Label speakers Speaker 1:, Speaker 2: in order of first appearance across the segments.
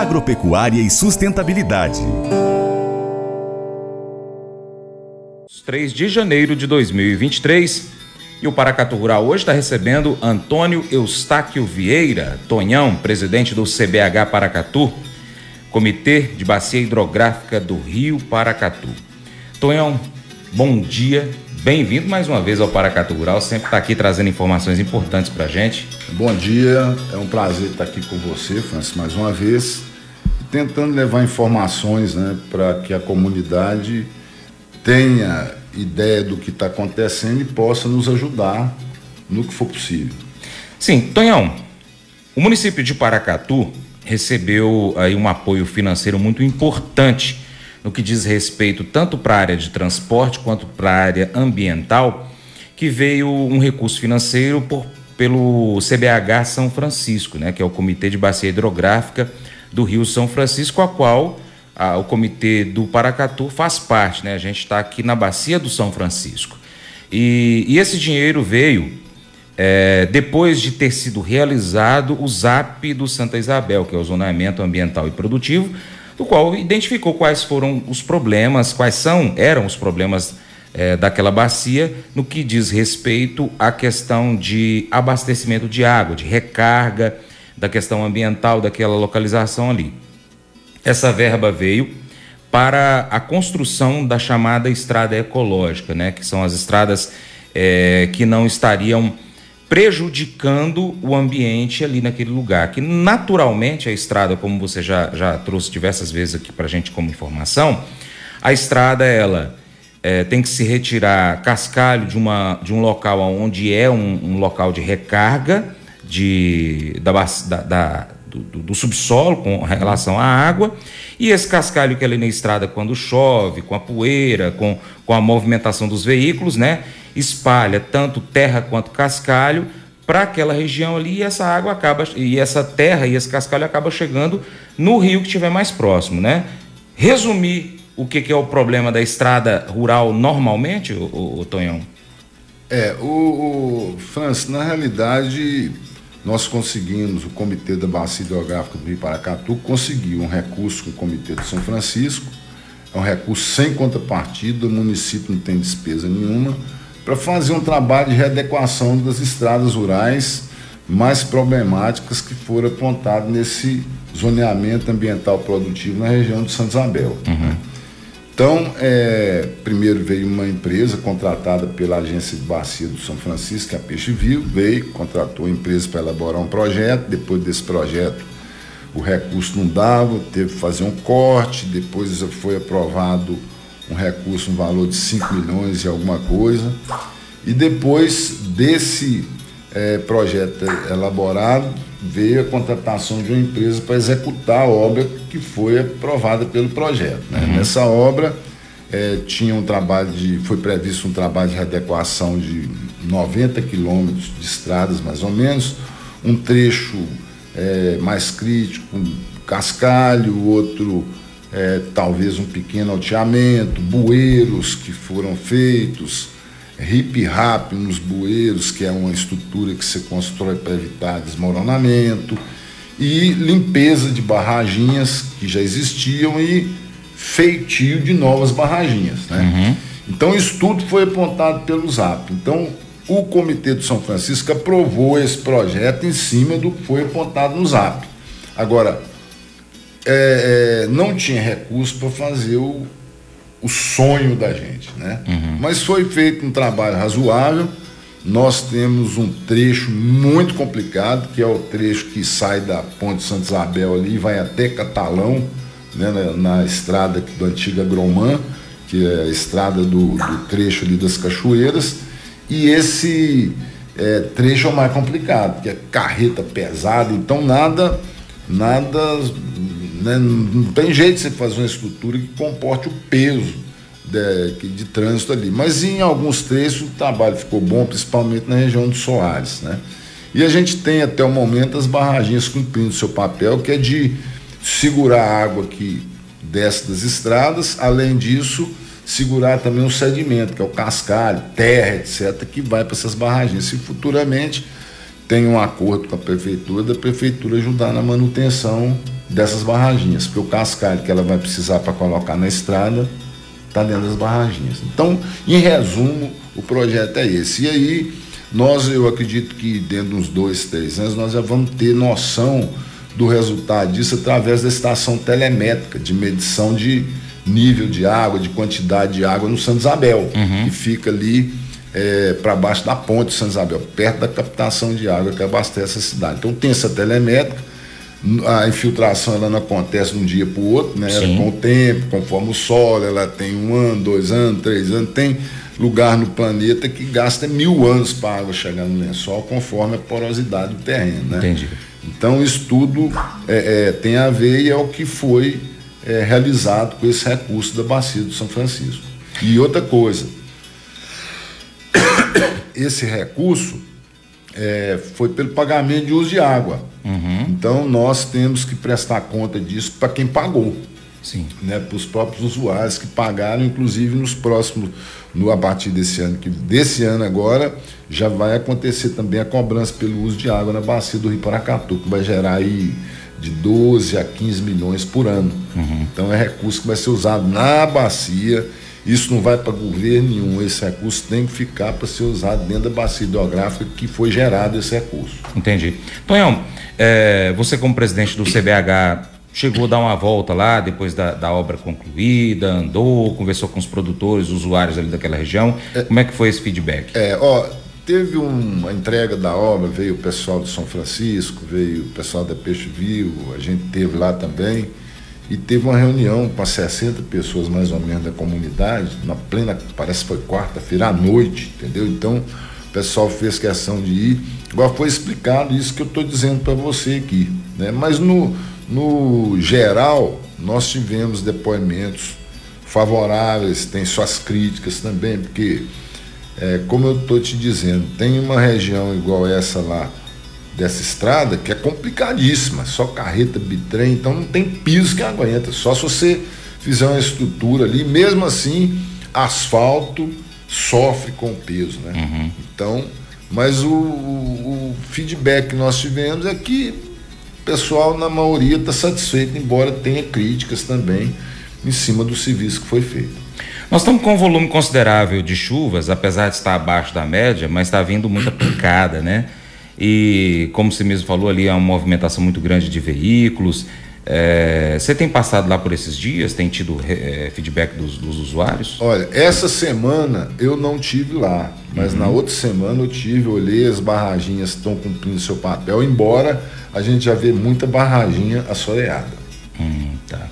Speaker 1: agropecuária e sustentabilidade.
Speaker 2: 3 de janeiro de 2023 e o Paracatu Rural hoje está recebendo Antônio Eustáquio Vieira, Tonhão, presidente do CBH Paracatu, Comitê de Bacia Hidrográfica do Rio Paracatu. Tonhão, bom dia, bem-vindo mais uma vez ao Paracatu Rural, sempre está aqui trazendo informações importantes para a gente.
Speaker 3: Bom dia, é um prazer estar aqui com você, Francis, mais uma vez, tentando levar informações né, para que a comunidade tenha ideia do que está acontecendo e possa nos ajudar no que for possível.
Speaker 2: Sim, Tonhão, o município de Paracatu recebeu aí um apoio financeiro muito importante no que diz respeito tanto para a área de transporte quanto para a área ambiental, que veio um recurso financeiro por, pelo CBH São Francisco, né, que é o Comitê de Bacia Hidrográfica do Rio São Francisco, a qual a, o comitê do Paracatu faz parte, né? A gente está aqui na bacia do São Francisco. E, e esse dinheiro veio é, depois de ter sido realizado o ZAP do Santa Isabel, que é o Zonamento Ambiental e Produtivo, do qual identificou quais foram os problemas, quais são, eram os problemas é, daquela bacia no que diz respeito à questão de abastecimento de água, de recarga, da questão ambiental daquela localização ali. Essa verba veio para a construção da chamada estrada ecológica, né, que são as estradas é, que não estariam prejudicando o ambiente ali naquele lugar. Que naturalmente a estrada, como você já, já trouxe diversas vezes aqui para a gente como informação, a estrada ela é, tem que se retirar cascalho de, uma, de um local onde é um, um local de recarga de, da, da, do, do, do, subsolo com relação à água, e esse cascalho que é ali na estrada, quando chove, com a poeira, com, com a movimentação dos veículos, né, espalha tanto terra quanto cascalho para aquela região ali, e essa água acaba, e essa terra e esse cascalho acaba chegando no rio que estiver mais próximo, né? Resumir o que, que é o problema da estrada rural normalmente, o, o, o Tonhão?
Speaker 3: É, o, o Francis, na realidade, nós conseguimos, o Comitê da Bacia Hidrográfica do Rio Paracatu conseguiu um recurso com o Comitê de São Francisco, é um recurso sem contrapartida, o município não tem despesa nenhuma, para fazer um trabalho de readequação das estradas rurais mais problemáticas que foram apontadas nesse zoneamento ambiental produtivo na região de Santa Isabel. Uhum. Então, é, primeiro veio uma empresa contratada pela agência de bacia do São Francisco, é a Peixe Vivo, veio, contratou a empresa para elaborar um projeto. Depois desse projeto, o recurso não dava, teve que fazer um corte. Depois foi aprovado um recurso no valor de 5 milhões e alguma coisa. E depois desse é, projeto elaborado, veio a contratação de uma empresa para executar a obra que foi aprovada pelo projeto. Né? Uhum. Nessa obra é, tinha um trabalho de. foi previsto um trabalho de readequação de 90 quilômetros de estradas, mais ou menos, um trecho é, mais crítico, um cascalho, outro é, talvez um pequeno alteamento, bueiros que foram feitos hip rap nos bueiros, que é uma estrutura que se constrói para evitar desmoronamento, e limpeza de barraginhas que já existiam e feitio de novas barraginhas. Né? Uhum. Então, isso tudo foi apontado pelo ZAP. Então, o Comitê de São Francisco aprovou esse projeto em cima do que foi apontado no ZAP. Agora, é, é, não tinha recurso para fazer o, o sonho da gente, né? Uhum. Mas foi feito um trabalho razoável. Nós temos um trecho muito complicado, que é o trecho que sai da Ponte Santa Isabel ali e vai até Catalão, né, na, na estrada do antiga Gromã, que é a estrada do, do trecho ali das cachoeiras. E esse é, trecho é o mais complicado, que é carreta pesada, então nada, nada né? Não tem jeito de você fazer uma estrutura que comporte o peso de, de trânsito ali. Mas em alguns trechos o trabalho ficou bom, principalmente na região do Soares. Né? E a gente tem até o momento as barraginhas cumprindo seu papel, que é de segurar a água que desce das estradas, além disso, segurar também o sedimento, que é o cascalho, terra, etc., que vai para essas barraginhas. E futuramente tem um acordo com a prefeitura, da prefeitura ajudar na manutenção dessas barraginhas, porque o cascalho que ela vai precisar para colocar na estrada está dentro das barraginhas. Então, em resumo, o projeto é esse. E aí, nós, eu acredito que dentro de uns dois, três anos, nós já vamos ter noção do resultado disso através da estação telemétrica de medição de nível de água, de quantidade de água no Santa Isabel, uhum. que fica ali é, para baixo da ponte de Santa Isabel, perto da captação de água que abastece a cidade. Então tem essa telemétrica, a infiltração ela não acontece de um dia para o outro, né? com o tempo, conforme o solo, ela tem um ano, dois anos, três anos, tem lugar no planeta que gasta mil anos para a água chegar no lençol, conforme a porosidade do terreno. Né?
Speaker 2: Entendi.
Speaker 3: Então isso tudo é, é, tem a ver e é o que foi é, realizado com esse recurso da bacia do São Francisco. E outra coisa, esse recurso é, foi pelo pagamento de uso de água. Uhum. Então nós temos que prestar conta disso para quem pagou.
Speaker 2: Sim.
Speaker 3: Né, para os próprios usuários que pagaram, inclusive nos próximos, no a partir desse ano, que desse ano agora, já vai acontecer também a cobrança pelo uso de água na bacia do Rio Paracatu, que vai gerar aí de 12 a 15 milhões por ano. Uhum. Então é recurso que vai ser usado na bacia. Isso não vai para governo nenhum. Esse recurso tem que ficar para ser usado dentro da bacia hidrográfica que foi gerado esse recurso.
Speaker 2: Entendi. Tonhão, é, você como presidente do CBH chegou a dar uma volta lá depois da, da obra concluída, andou, conversou com os produtores, usuários ali daquela região. É, Como é que foi esse feedback?
Speaker 3: É, ó, teve uma entrega da obra, veio o pessoal de São Francisco, veio o pessoal da Peixe Vivo, a gente teve lá também. E teve uma reunião com 60 pessoas mais ou menos da comunidade, na plena, parece que foi quarta-feira à noite, entendeu? Então o pessoal fez questão de ir. Agora foi explicado isso que eu estou dizendo para você aqui. Né? Mas no, no geral, nós tivemos depoimentos favoráveis, tem suas críticas também, porque é, como eu estou te dizendo, tem uma região igual essa lá, dessa estrada, que é complicadíssima, só carreta, bitrem, então não tem piso que aguenta, só se você fizer uma estrutura ali, mesmo assim, asfalto sofre com peso, né? Uhum. Então, mas o, o, o, feedback que nós tivemos é que o pessoal, na maioria, está satisfeito, embora tenha críticas também em cima do serviço que foi feito.
Speaker 2: Nós estamos com um volume considerável de chuvas, apesar de estar abaixo da média, mas está vindo muita picada, né? E como você mesmo falou ali, há uma movimentação muito grande de veículos. É, você tem passado lá por esses dias? Tem tido é, feedback dos, dos, usuários?
Speaker 3: Olha, essa semana eu não tive lá, mas uhum. na outra semana eu tive, olhei as barraginhas estão cumprindo seu papel, embora a gente já vê muita barraginha assoreada.
Speaker 2: Hum, tá.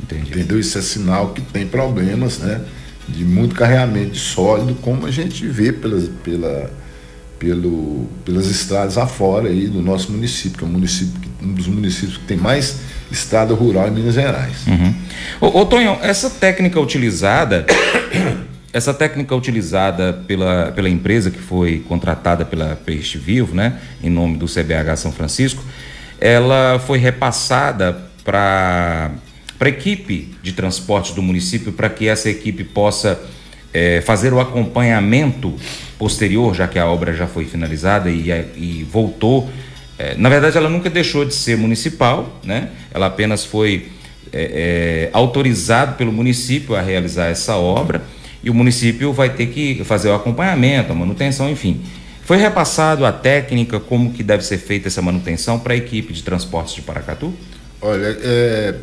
Speaker 2: Entendi.
Speaker 3: Entendeu? Isso é sinal que tem problemas, né? De muito carregamento de sólido, como a gente vê pelas, pela, pelo, pelas estradas afora aí do nosso município, que é um, município, um dos municípios que tem mais estrada rural em Minas Gerais.
Speaker 2: Uhum. Ô, ô Tonhão, essa técnica utilizada, essa técnica utilizada pela, pela empresa que foi contratada pela Peixe Vivo, né, em nome do CBH São Francisco, ela foi repassada para para a equipe de transporte do município, para que essa equipe possa é, fazer o acompanhamento posterior, já que a obra já foi finalizada e, e voltou. É, na verdade, ela nunca deixou de ser municipal, né? ela apenas foi é, é autorizado pelo município a realizar essa obra e o município vai ter que fazer o acompanhamento, a manutenção, enfim. Foi repassado a técnica, como que deve ser feita essa manutenção para a equipe de transportes de Paracatu?
Speaker 3: Olha, é,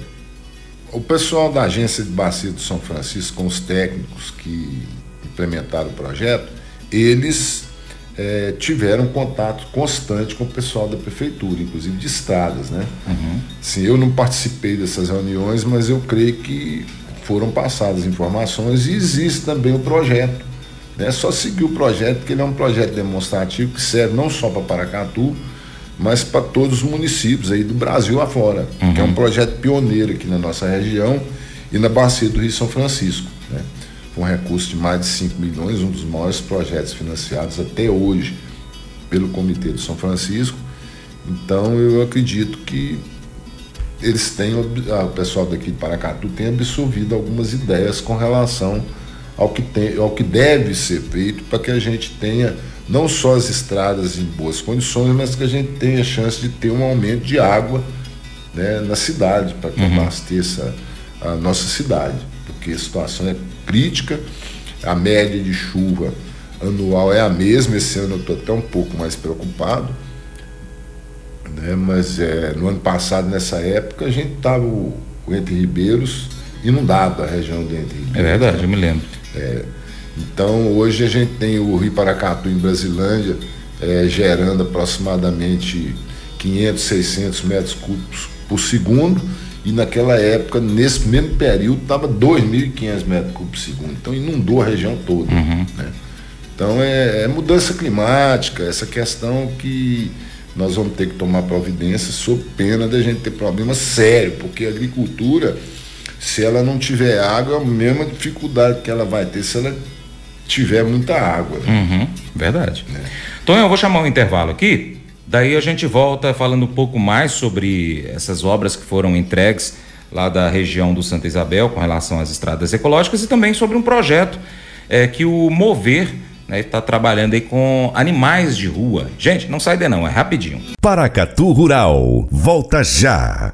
Speaker 3: o pessoal da agência de bacia do São Francisco, com os técnicos que implementaram o projeto, eles é, tiveram contato constante com o pessoal da prefeitura, inclusive de estradas, né? Uhum. Sim, eu não participei dessas reuniões, mas eu creio que foram passadas informações e existe também o projeto. É só seguir o projeto, porque ele é um projeto demonstrativo que serve não só para Paracatu, mas para todos os municípios aí do Brasil afora, uhum. que é um projeto pioneiro aqui na nossa região e na bacia do Rio São Francisco. Né? Com um recurso de mais de 5 milhões, um dos maiores projetos financiados até hoje pelo Comitê do São Francisco. Então eu acredito que eles têm, ah, o pessoal daqui de Paracatu tem absorvido algumas ideias com relação ao que, tem, ao que deve ser feito para que a gente tenha não só as estradas em boas condições, mas que a gente tenha chance de ter um aumento de água né, na cidade, para que uhum. abasteça a nossa cidade, porque a situação é crítica, a média de chuva anual é a mesma, esse ano eu estou até um pouco mais preocupado, né, mas é, no ano passado, nessa época, a gente estava o, o Entre Ribeiros inundado, a região do Entre Ribeiros.
Speaker 2: É verdade, né? eu me lembro.
Speaker 3: É, então, hoje a gente tem o Rio Paracatu em Brasilândia é, gerando aproximadamente 500, 600 metros cúbicos por segundo e naquela época, nesse mesmo período, estava 2.500 metros cúbicos por segundo. Então inundou a região toda. Uhum. Né? Então é, é, mudança climática, essa questão que nós vamos ter que tomar providência sob pena de a gente ter problema sério, porque a agricultura, se ela não tiver água, é a mesma dificuldade que ela vai ter se ela tiver muita água.
Speaker 2: Né? Uhum, verdade. É. Então eu vou chamar um intervalo aqui. Daí a gente volta falando um pouco mais sobre essas obras que foram entregues lá da região do Santa Isabel com relação às estradas ecológicas e também sobre um projeto é, que o Mover está né, trabalhando aí com animais de rua. Gente, não sai de não, é rapidinho.
Speaker 1: Paracatu Rural, volta já.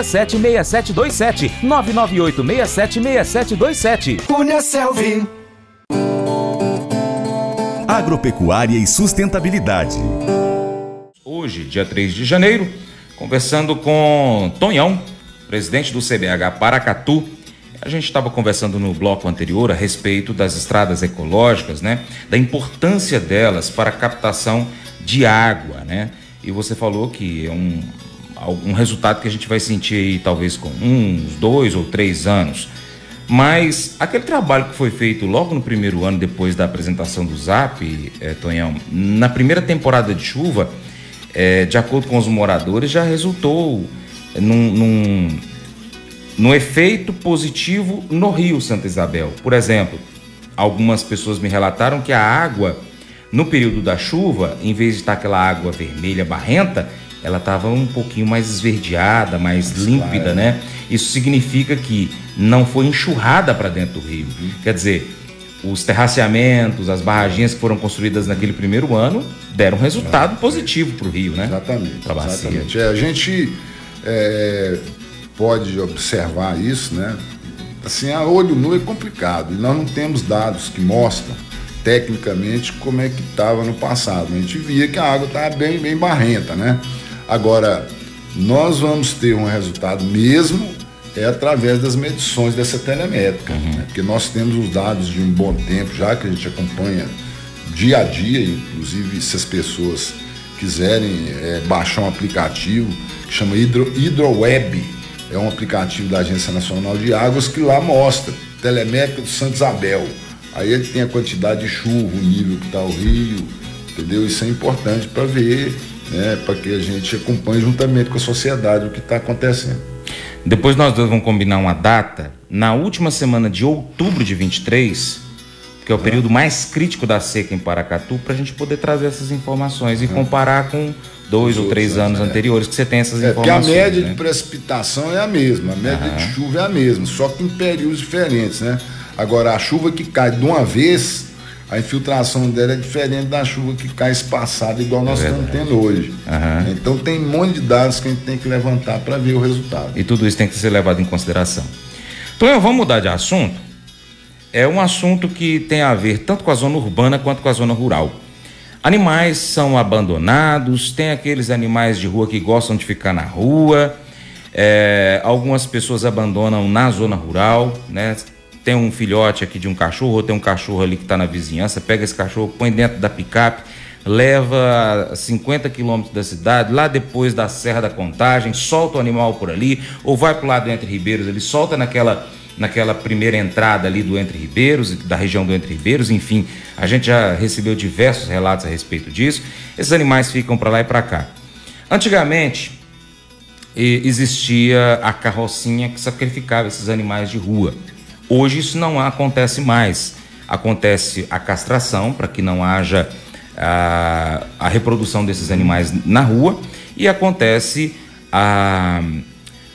Speaker 4: 998676727. 998676727.
Speaker 1: Cunha Selvi. Agropecuária e sustentabilidade.
Speaker 2: Hoje, dia 3 de janeiro, conversando com Tonhão, presidente do CBH Paracatu. A gente estava conversando no bloco anterior a respeito das estradas ecológicas, né? Da importância delas para a captação de água, né? E você falou que é um, algum resultado que a gente vai sentir aí talvez com uns dois ou três anos. Mas aquele trabalho que foi feito logo no primeiro ano, depois da apresentação do ZAP, é, Tonhão, na primeira temporada de chuva, é, de acordo com os moradores, já resultou num, num, num efeito positivo no Rio Santa Isabel. Por exemplo, algumas pessoas me relataram que a água, no período da chuva, em vez de estar aquela água vermelha barrenta, ela estava um pouquinho mais esverdeada, mais límpida, claro. né? Isso significa que não foi enxurrada para dentro do rio. Uhum. Quer dizer, os terraceamentos, as barraginhas que foram construídas naquele primeiro ano deram resultado positivo para o rio, né?
Speaker 3: Exatamente. exatamente. É, a gente é, pode observar isso, né? Assim, a olho nu é complicado e nós não temos dados que mostram tecnicamente como é que estava no passado. A gente via que a água estava bem, bem barrenta, né? Agora, nós vamos ter um resultado mesmo é através das medições dessa telemétrica, uhum. né? porque nós temos os dados de um bom tempo já que a gente acompanha dia a dia, inclusive se as pessoas quiserem é, baixar um aplicativo que chama Hidro, HidroWeb, é um aplicativo da Agência Nacional de Águas que lá mostra telemétrica do Santo Isabel. Aí ele tem a quantidade de chuva, o nível que está o rio, entendeu? Isso é importante para ver né, para que a gente acompanhe juntamente com a sociedade o que está acontecendo.
Speaker 2: Depois nós dois vamos combinar uma data, na última semana de outubro de 23, que é o uhum. período mais crítico da seca em Paracatu, para a gente poder trazer essas informações e uhum. comparar com dois Os ou três anos, anos é. anteriores que você tem essas é, informações.
Speaker 3: Porque a média né? de precipitação é a mesma, a média uhum. de chuva é a mesma, só que em períodos diferentes, né? Agora, a chuva que cai de uma vez a infiltração dela é diferente da chuva que cai espaçada, igual nós é estamos tendo hoje. Uhum. Então tem um monte de dados que a gente tem que levantar para ver o resultado.
Speaker 2: E tudo isso tem que ser levado em consideração. Então vamos mudar de assunto. É um assunto que tem a ver tanto com a zona urbana quanto com a zona rural. Animais são abandonados, tem aqueles animais de rua que gostam de ficar na rua. É, algumas pessoas abandonam na zona rural, né? Tem um filhote aqui de um cachorro, ou tem um cachorro ali que está na vizinhança, pega esse cachorro, põe dentro da picape, leva a 50 quilômetros da cidade, lá depois da Serra da Contagem, solta o animal por ali, ou vai para o lado do Entre Ribeiros, ele solta naquela, naquela primeira entrada ali do Entre Ribeiros, da região do Entre Ribeiros, enfim, a gente já recebeu diversos relatos a respeito disso. Esses animais ficam para lá e para cá. Antigamente, existia a carrocinha que sacrificava esses animais de rua. Hoje isso não acontece mais. Acontece a castração para que não haja a, a, reprodução desses animais na rua e acontece a,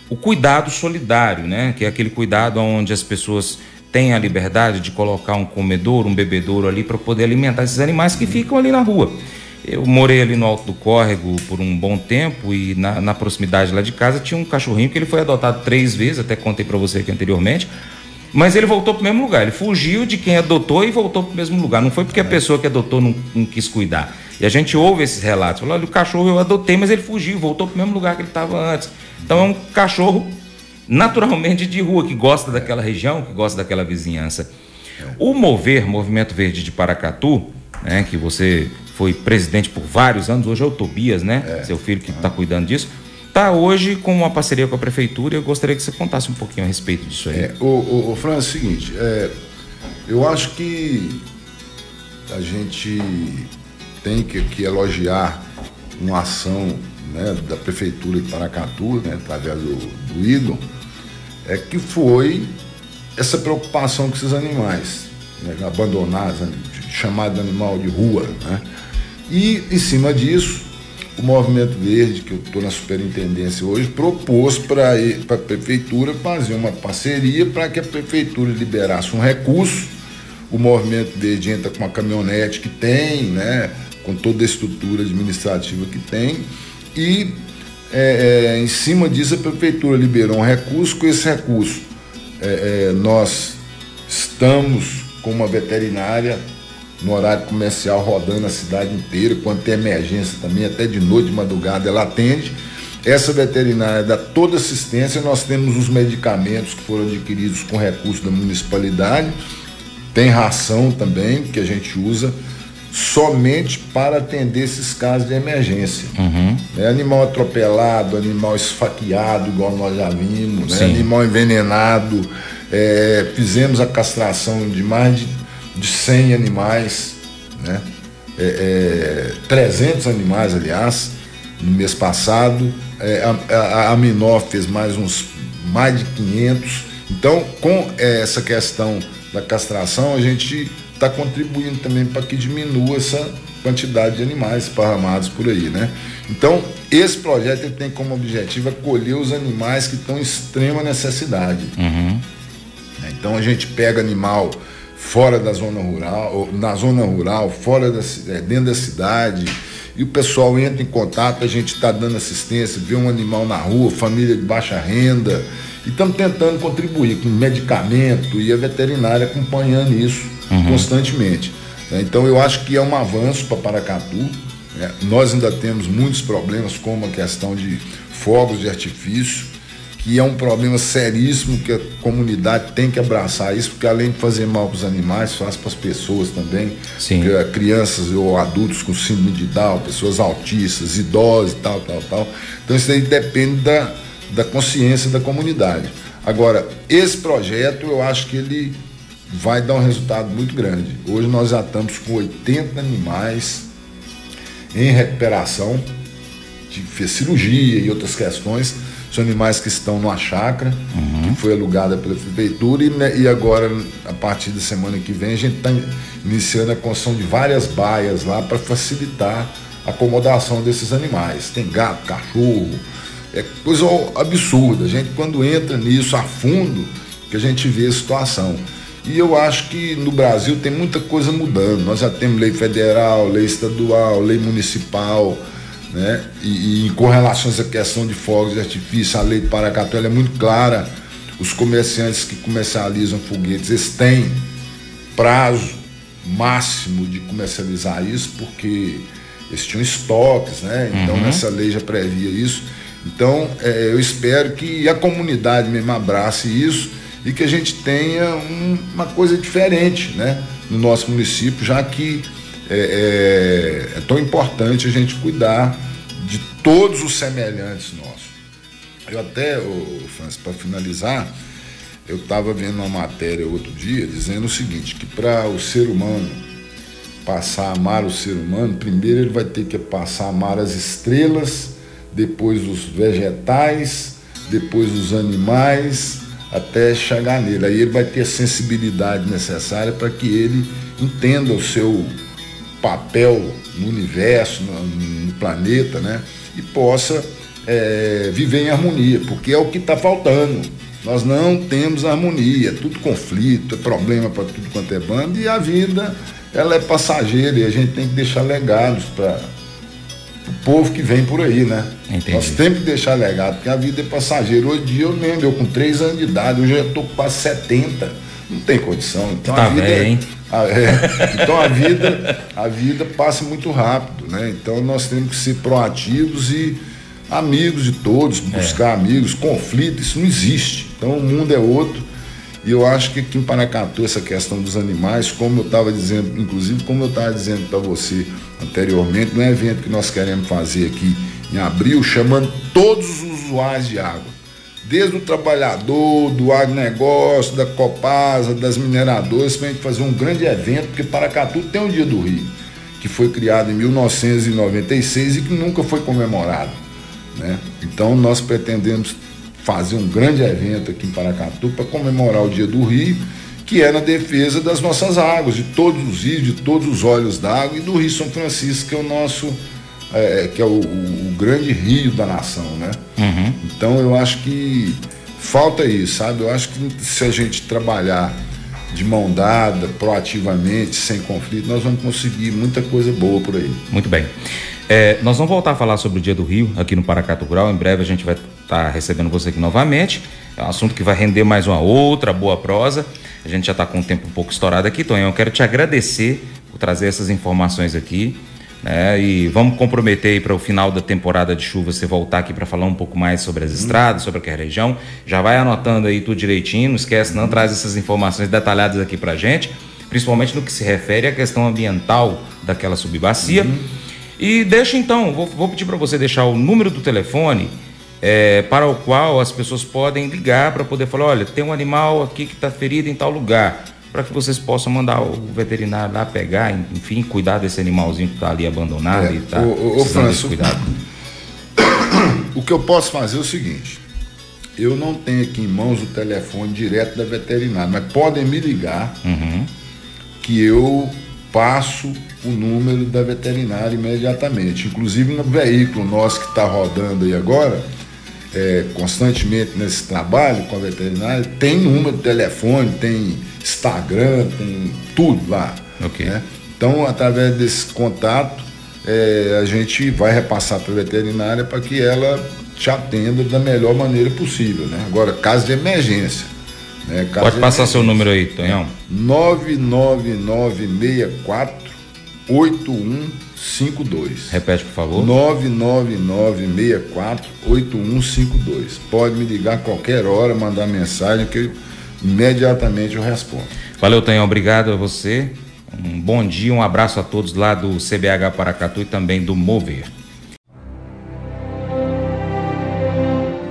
Speaker 2: o cuidado solidário, né? que é aquele cuidado onde as pessoas têm a liberdade de colocar um comedor, um bebedouro ali para poder alimentar esses animais que ficam ali na rua. Eu morei ali no Alto do Córrego por um bom tempo e na, na proximidade lá de casa tinha um cachorrinho que ele foi adotado três vezes, até contei para você aqui anteriormente, mas ele voltou para o mesmo lugar. Ele fugiu de quem adotou e voltou para o mesmo lugar. Não foi porque a pessoa que adotou não, não quis cuidar. E a gente ouve esses relatos. Fala, olha, o cachorro eu adotei, mas ele fugiu, voltou para o mesmo lugar que ele estava antes. Então é um cachorro naturalmente de rua, que gosta daquela região, que gosta daquela vizinhança. O Mover, Movimento Verde de Paracatu, né, que você foi presidente por vários anos, hoje é o Tobias, né? É. Seu filho que está cuidando disso. Está hoje com uma parceria com a prefeitura e eu gostaria que você contasse um pouquinho a respeito disso aí.
Speaker 3: É, o, o, o Fran, é o seguinte, é, eu acho que a gente tem que, que elogiar uma ação né, da prefeitura de Paracatu, né, através do, do Igor, é que foi essa preocupação com esses animais, né, abandonar, chamado animal de rua, né? E, em cima disso, o Movimento Verde, que eu estou na superintendência hoje, propôs para a prefeitura fazer uma parceria para que a prefeitura liberasse um recurso. O Movimento Verde entra com a caminhonete que tem, né, com toda a estrutura administrativa que tem, e é, é, em cima disso a prefeitura liberou um recurso. Com esse recurso, é, é nós estamos com uma veterinária no horário comercial rodando a cidade inteira, quando tem emergência também, até de noite, de madrugada, ela atende. Essa veterinária dá toda assistência, nós temos os medicamentos que foram adquiridos com recurso da municipalidade, tem ração também que a gente usa somente para atender esses casos de emergência. Uhum. É, animal atropelado, animal esfaqueado, igual nós já vimos, né? animal envenenado. É, fizemos a castração de mais de de 100 animais, né? É, é, 300 animais, aliás, no mês passado. É, a, a, a fez mais uns mais de 500. Então, com essa questão da castração, a gente está contribuindo também para que diminua essa quantidade de animais esparramados por aí, né? Então, esse projeto tem como objetivo acolher os animais que estão em extrema necessidade. Uhum. Então, a gente pega animal fora da zona rural, na zona rural, fora da, é, dentro da cidade, e o pessoal entra em contato, a gente está dando assistência, vê um animal na rua, família de baixa renda, e estamos tentando contribuir com medicamento e a veterinária acompanhando isso uhum. constantemente. Né? Então eu acho que é um avanço para Paracatu. Né? Nós ainda temos muitos problemas, como a questão de fogos de artifício, que é um problema seríssimo que a comunidade tem que abraçar isso, porque além de fazer mal para os animais, faz para as pessoas também, Sim. crianças ou adultos com síndrome de Down, pessoas autistas, idosos e tal, tal, tal. Então isso aí depende da, da consciência da comunidade. Agora, esse projeto eu acho que ele vai dar um resultado muito grande. Hoje nós já estamos com 80 animais em recuperação, de fez cirurgia e outras questões são animais que estão numa chácara, uhum. que foi alugada pela prefeitura, e, né, e, agora, a partir da semana que vem, a gente está iniciando a construção de várias baias lá para facilitar a acomodação desses animais. Tem gato, cachorro, é coisa absurda. A gente, quando entra nisso a fundo, que a gente vê a situação. E eu acho que no Brasil tem muita coisa mudando. Nós já temos lei federal, lei estadual, lei municipal né? E, e com relação a essa questão de fogos de artifício, a lei de Paracatu é muito clara. Os comerciantes que comercializam foguetes, eles têm prazo máximo de comercializar isso, porque eles tinham estoques, né? Então uhum. essa lei já previa isso. Então é, eu espero que a comunidade mesmo abrace isso e que a gente tenha um, uma coisa diferente, né? No nosso município, já que é, é, é tão importante a gente cuidar de todos os semelhantes nossos. Eu até, oh, Francis, para finalizar, eu estava vendo uma matéria outro dia dizendo o seguinte, que para o ser humano passar a amar o ser humano, primeiro ele vai ter que passar a amar as estrelas, depois os vegetais, depois os animais, até chegar nele. Aí ele vai ter a sensibilidade necessária para que ele entenda o seu papel no universo, no, planeta, né? E possa é, viver em harmonia, porque é o que está faltando. Nós não temos harmonia, é tudo conflito, é problema para tudo quanto é bando, e a vida ela é passageira e a gente tem que deixar legados para o povo que vem por aí, né? Entendi. Nós temos que deixar legado, porque a vida é passageira. Hoje em dia eu lembro, eu com 3 anos de idade, hoje eu estou com quase 70, não tem condição. Então
Speaker 2: tá
Speaker 3: a vida
Speaker 2: bem, hein?
Speaker 3: A, é, então a vida, a vida passa muito rápido, né? Então nós temos que ser proativos e amigos de todos, buscar é. amigos, conflito, isso não existe. Então o mundo é outro. E eu acho que aqui em Paracatu, essa questão dos animais, como eu estava dizendo, inclusive como eu estava dizendo para você anteriormente, no evento que nós queremos fazer aqui em abril, chamando todos os usuários de água. Desde o trabalhador, do agronegócio, da Copasa, das mineradoras, para a gente fazer um grande evento, porque Paracatu tem um dia do Rio, que foi criado em 1996 e que nunca foi comemorado. Né? Então nós pretendemos fazer um grande evento aqui em Paracatu para comemorar o Dia do Rio, que é na defesa das nossas águas, de todos os rios, de todos os olhos d'água e do Rio São Francisco, que é o nosso, é, que é o, o, grande rio da nação, né? Uhum. Então eu acho que falta isso, sabe? Eu acho que se a gente trabalhar de mão dada, proativamente, sem conflito, nós vamos conseguir muita coisa boa por aí.
Speaker 2: Muito bem. É, nós vamos voltar a falar sobre o Dia do Rio aqui no Paracatu Rural. Em breve a gente vai estar tá recebendo você aqui novamente. É um assunto que vai render mais uma outra boa prosa. A gente já está com o tempo um pouco estourado aqui, Tonhão. Eu quero te agradecer por trazer essas informações aqui. Né? E vamos comprometer para o final da temporada de chuva você voltar aqui para falar um pouco mais sobre as estradas, sobre aquela região. Já vai anotando aí tudo direitinho, não esquece, não traz essas informações detalhadas aqui para gente, principalmente no que se refere à questão ambiental daquela subbacia. Uhum e deixa então, vou, vou pedir para você deixar o número do telefone é, para o qual as pessoas podem ligar para poder falar: olha, tem um animal aqui que está ferido em tal lugar, para que vocês possam mandar o veterinário lá pegar, enfim, cuidar desse animalzinho que está ali abandonado é, e está
Speaker 3: precisando cuidado. O que eu posso fazer é o seguinte: eu não tenho aqui em mãos o telefone direto da veterinária, mas podem me ligar uhum. que eu passo o número da veterinária imediatamente. Inclusive no veículo nosso que está rodando aí agora, é, constantemente nesse trabalho com a veterinária, tem número de telefone, tem Instagram, tem tudo lá. Okay. Né? Então, através desse contato, é, a gente vai repassar para a veterinária para que ela te atenda da melhor maneira possível. Né? Agora, caso de emergência.
Speaker 2: Né? Caso Pode passar seu número aí, Tonhão.
Speaker 3: 99964 8152.
Speaker 2: Repete, por favor.
Speaker 3: 999648152. Pode me ligar a qualquer hora, mandar mensagem que eu, imediatamente eu respondo.
Speaker 2: Valeu, Tonhão. Obrigado a você. Um bom dia, um abraço a todos lá do CBH Paracatu e também do Mover.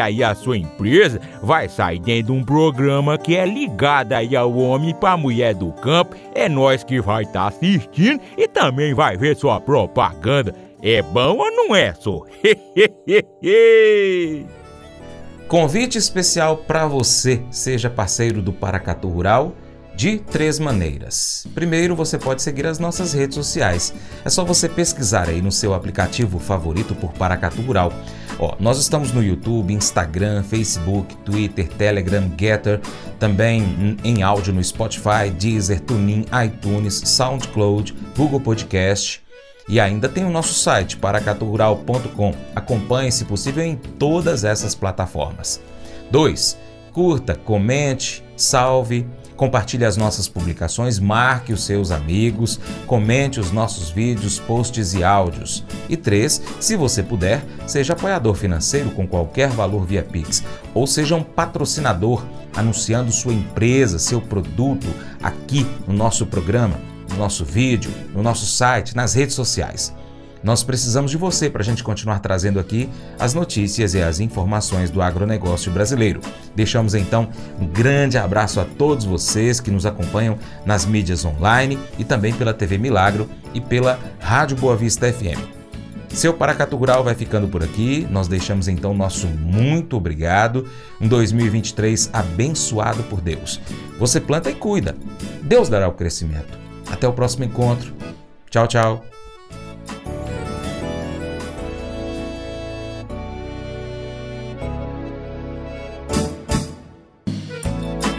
Speaker 5: aí a sua empresa vai sair dentro de um programa que é ligado aí ao homem para mulher do campo. É nós que vai estar tá assistindo e também vai ver sua propaganda. É bom ou não é, só?
Speaker 2: Convite especial para você, seja parceiro do Paracatu Rural de três maneiras. Primeiro, você pode seguir as nossas redes sociais. É só você pesquisar aí no seu aplicativo favorito por Paracatu Rural. Ó, nós estamos no YouTube, Instagram, Facebook, Twitter, Telegram, Getter, também em áudio no Spotify, Deezer, TuneIn, iTunes, SoundCloud, Google Podcast. E ainda tem o nosso site, paracaturural.com. Acompanhe, se possível, em todas essas plataformas. 2. Curta, comente, salve, Compartilhe as nossas publicações, marque os seus amigos, comente os nossos vídeos, posts e áudios. E 3. Se você puder, seja apoiador financeiro com qualquer valor via Pix ou seja um patrocinador anunciando sua empresa, seu produto aqui no nosso programa, no nosso vídeo, no nosso site, nas redes sociais. Nós precisamos de você para a gente continuar trazendo aqui as notícias e as informações do agronegócio brasileiro. Deixamos então um grande abraço a todos vocês que nos acompanham nas mídias online e também pela TV Milagro e pela Rádio Boa Vista FM. Seu Paracatu Rural vai ficando por aqui. Nós deixamos então nosso muito obrigado. Um 2023 abençoado por Deus. Você planta e cuida. Deus dará o crescimento. Até o próximo encontro. Tchau, tchau.